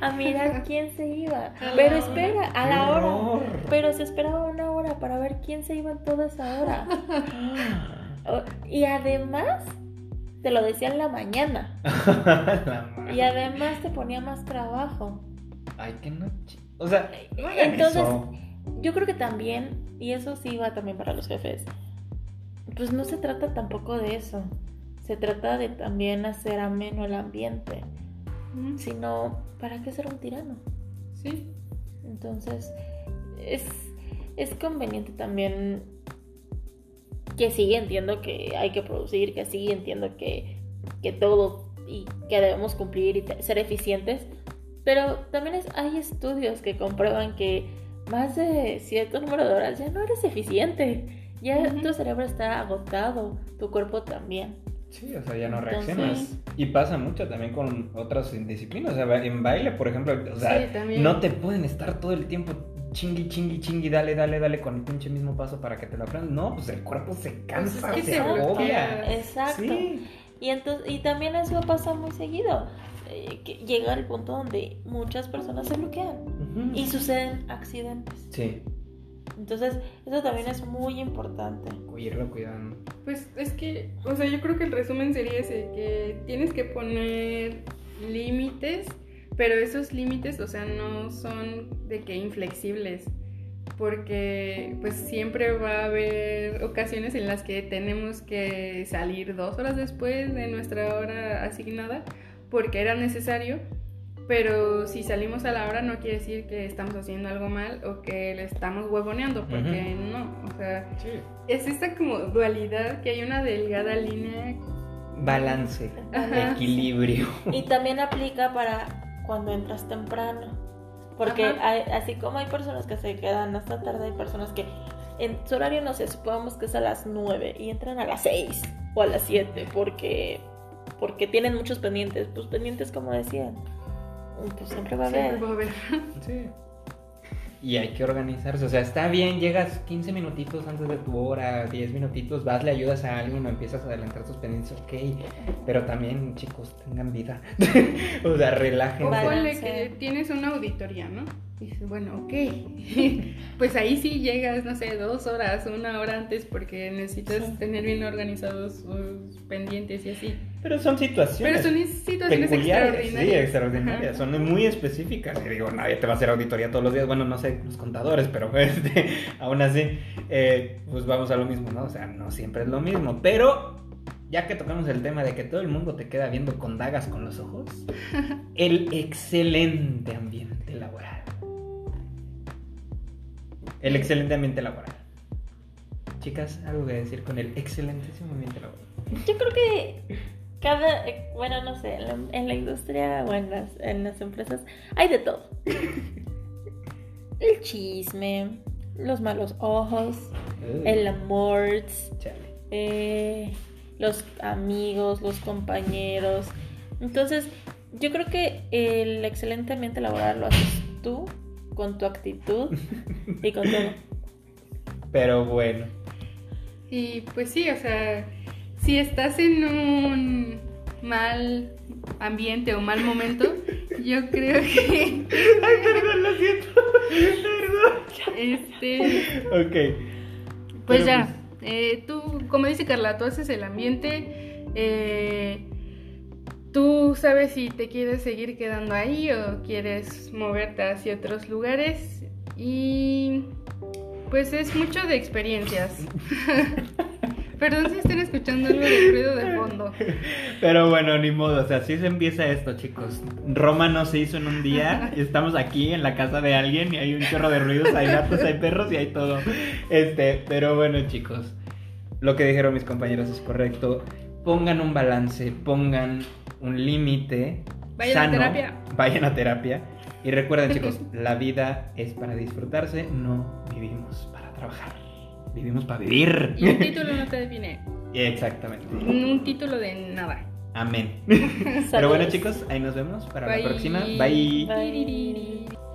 a mirar quién se iba. Pero espera, a ¡Qué la hora. Pero se esperaba una hora para ver quién se iba en toda esa hora. Y además, te lo decía en la mañana. La. Y además te ponía más trabajo. Ay, que no. chi- O sea, no Entonces, eso. yo creo que también, y eso sí va también para los jefes, pues no se trata tampoco de eso. Se trata de también hacer ameno el ambiente. Sino, ¿para qué ser un tirano? Sí. Entonces, es, es conveniente también que sí entiendo que hay que producir, que sí entiendo que, que todo y que debemos cumplir y ser eficientes, pero también es- hay estudios que comprueban que más de cierto número de horas ya no eres eficiente, ya tu cerebro está agotado, tu cuerpo también. Sí, o sea, ya no Entonces- reaccionas. Y pasa mucho también con otras disciplinas. O sea, en baile, por ejemplo, o sea, Sí, no te pueden estar todo el tiempo chingui, chingui, chingui, dale, dale, dale con el pinche mismo paso para que te lo aprendas. No, pues el cuerpo se cansa, Pues es que se agobia. Exacto. Sí. Y, entonces, y también eso pasa muy seguido. eh, que llega el punto donde muchas personas se bloquean y suceden accidentes. Sí, Entonces, eso también es muy importante. irlo cuidando. Pues es que, o sea, yo creo que el resumen sería ese, que tienes que poner límites, pero esos límites, o sea, no son de que inflexibles, porque pues siempre va a haber ocasiones en las que tenemos que salir dos horas después de nuestra hora asignada, porque era necesario, pero si salimos a la hora no quiere decir que estamos haciendo algo mal o que le estamos huevoneando, porque no, o sea, Sí. es esta como dualidad que hay una delgada línea. Balance, Ajá. equilibrio. Y también aplica para cuando entras temprano. Porque hay- así como hay personas que se quedan hasta tarde, hay personas que en su horario, no sé, supongamos que es a las 9 y entran a las 6 o a las 7 porque, porque tienen muchos pendientes. Pues pendientes, como decían, pues siempre va a haber. Siempre va a haber. Sí. Y hay que organizarse. O sea, está bien, llegas 15 minutitos antes de tu hora, 10 minutitos, vas, le ayudas a alguien o empiezas a adelantar tus pendientes, ok. Pero también, chicos, tengan vida. o sea, O relájense. Vale. ponle que tienes una auditoría, ¿no? Y dices, bueno, ok. pues ahí sí llegas, no sé, dos horas, una hora antes porque necesitas Sí. tener bien organizados sus pendientes y así. Pero son situaciones. Pero son situaciones extraordinarias. Sí, extraordinarias. Ajá. Son muy específicas. Y digo, nadie te va a hacer auditoría todos los días. Bueno, no sé, los contadores, pero este, aún así, eh, pues vamos a lo mismo, ¿no? O sea, no siempre es lo mismo. Pero ya que tocamos el tema de que todo el mundo te queda viendo con dagas con los ojos, el excelente ambiente laboral. El excelente ambiente laboral. Chicas, algo que decir con el excelentísimo ambiente laboral. Yo creo que cada, eh, bueno, no sé, en la, en la industria o en las, en las empresas hay de todo. El chisme, los malos ojos, el amor, eh, los amigos, los compañeros. Entonces, yo creo que el excelente ambiente laboral lo haces tú, con tu actitud y con todo. Pero bueno. Y pues sí, o sea, si estás en un mal ambiente o mal momento, yo creo que Ay, perdón, lo siento. Perdón. este Ok. Pues Pero, ya, eh, tú, como dice Carla, tú haces el ambiente, eh, tú sabes si te quieres seguir quedando ahí o quieres moverte hacia otros lugares y pues es mucho de experiencias. Perdón si están escuchando algo de ruido de fondo. Pero bueno, ni modo, o sea, así se empieza esto, chicos. Roma no se hizo en un día, estamos aquí en la casa de alguien y hay un chorro de ruidos, hay gatos, hay perros y hay todo. Este, pero bueno, chicos, lo que dijeron mis compañeros es correcto. Pongan un balance, pongan un límite. Vayan a sano, terapia. Vayan a terapia. Y recuerden, chicos, la vida es para disfrutarse, no vivimos para trabajar. Vivimos para vivir. Y un título no te define, Exactamente. un título de nada. Amén. Pero bueno, chicos, ahí nos vemos para Bye. la próxima. Bye. Bye.